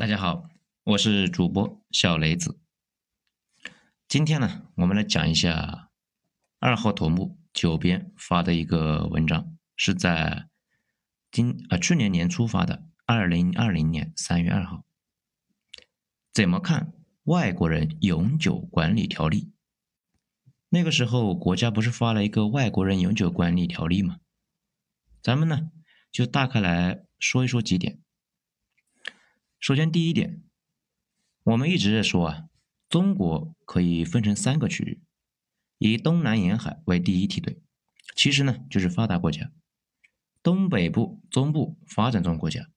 大家好，我是主播小雷子。今天呢，我们来讲一下二号头目九编发的一个文章，是在今啊去年年初发的，二零二零年三月二号。怎么看外国人永久管理条例？那个时候国家不是发了一个外国人永久管理条例吗？咱们呢就大概来说一说几点。首先，第一点，我们一直在说啊，中国可以分成三个区域，以东南沿海为第一梯队，其实呢就是发达国家，东北部、中部发展中国家，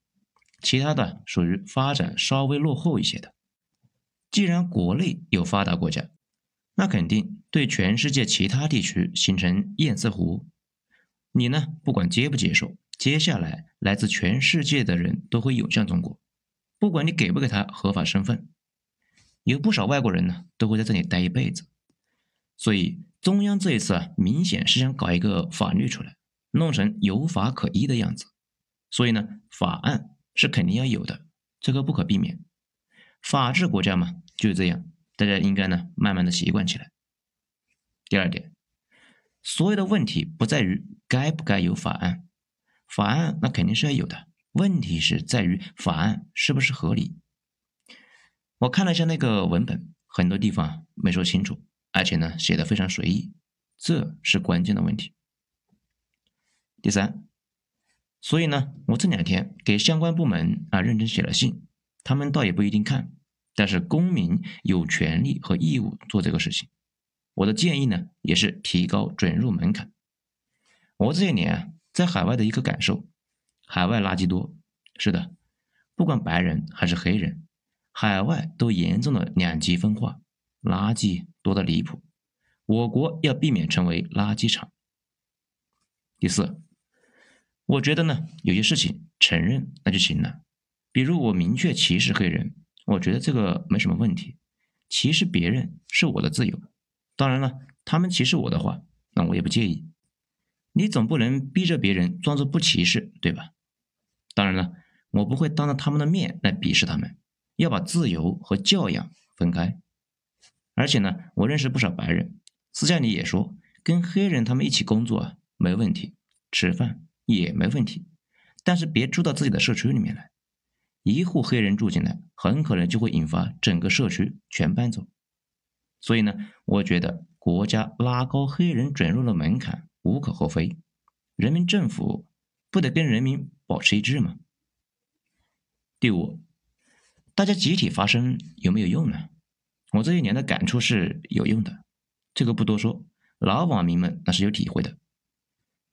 其他的属于发展稍微落后一些的。既然国内有发达国家，那肯定对全世界其他地区形成堰塞湖。你呢，不管接不接受，接下来来自全世界的人都会涌向中国。不管你给不给他合法身份，有不少外国人呢都会在这里待一辈子。所以中央这一次啊，明显是想搞一个法律出来，弄成有法可依的样子。所以呢，法案是肯定要有的，这个不可避免。法治国家嘛就是这样，大家应该呢慢慢的习惯起来。第二点，所有的问题不在于该不该有法案，法案那肯定是要有的。问题是在于法案是不是合理？我看了一下那个文本，很多地方没说清楚，而且呢写的非常随意，这是关键的问题。第三，所以呢，我这两天给相关部门啊认真写了信，他们倒也不一定看，但是公民有权利和义务做这个事情。我的建议呢，也是提高准入门槛。我这些年啊在海外的一个感受。海外垃圾多，是的，不管白人还是黑人，海外都严重的两极分化，垃圾多的离谱。我国要避免成为垃圾场。第四，我觉得呢，有些事情承认那就行了，比如我明确歧视黑人，我觉得这个没什么问题。歧视别人是我的自由，当然了，他们歧视我的话，那我也不介意。你总不能逼着别人装作不歧视，对吧？当然了，我不会当着他们的面来鄙视他们，要把自由和教养分开。而且呢，我认识不少白人，私下里也说，跟黑人他们一起工作啊，没问题，吃饭也没问题，但是别住到自己的社区里面来。一户黑人住进来，很可能就会引发整个社区全搬走。所以呢，我觉得国家拉高黑人准入的门槛无可厚非，人民政府不得跟人民。保持一致吗？第五，大家集体发声有没有用呢？我这一年的感触是有用的，这个不多说，老网民们那是有体会的。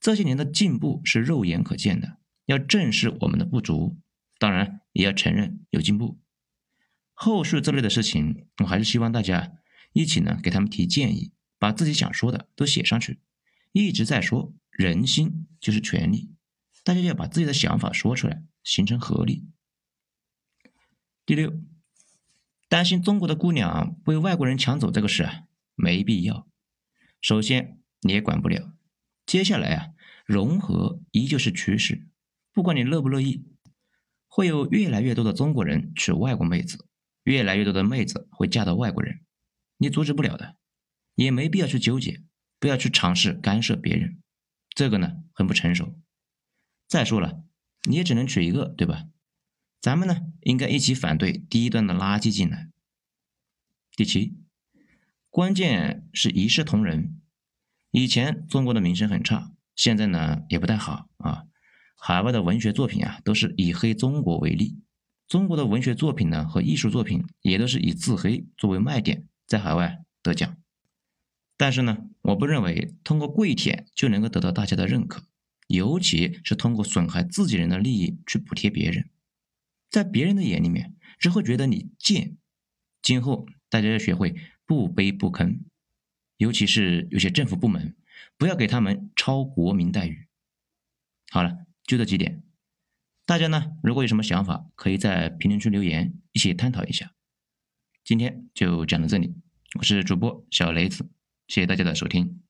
这些年的进步是肉眼可见的，要正视我们的不足，当然也要承认有进步。后续这类的事情，我还是希望大家一起呢给他们提建议，把自己想说的都写上去。一直在说人心就是权力。大家要把自己的想法说出来，形成合力。第六，担心中国的姑娘被外国人抢走这个事啊，没必要。首先你也管不了，接下来啊，融合依旧是趋势，不管你乐不乐意，会有越来越多的中国人娶外国妹子，越来越多的妹子会嫁到外国人，你阻止不了的，也没必要去纠结，不要去尝试干涉别人，这个呢很不成熟。再说了，你也只能娶一个，对吧？咱们呢，应该一起反对低端的垃圾进来。第七，关键是一视同仁。以前中国的名声很差，现在呢也不太好啊。海外的文学作品啊，都是以黑中国为例。中国的文学作品呢和艺术作品也都是以自黑作为卖点，在海外得奖。但是呢，我不认为通过跪舔就能够得到大家的认可。尤其是通过损害自己人的利益去补贴别人，在别人的眼里面只会觉得你贱。今后大家要学会不卑不吭，尤其是有些政府部门，不要给他们超国民待遇。好了，就这几点，大家呢如果有什么想法，可以在评论区留言，一起探讨一下。今天就讲到这里，我是主播小雷子，谢谢大家的收听。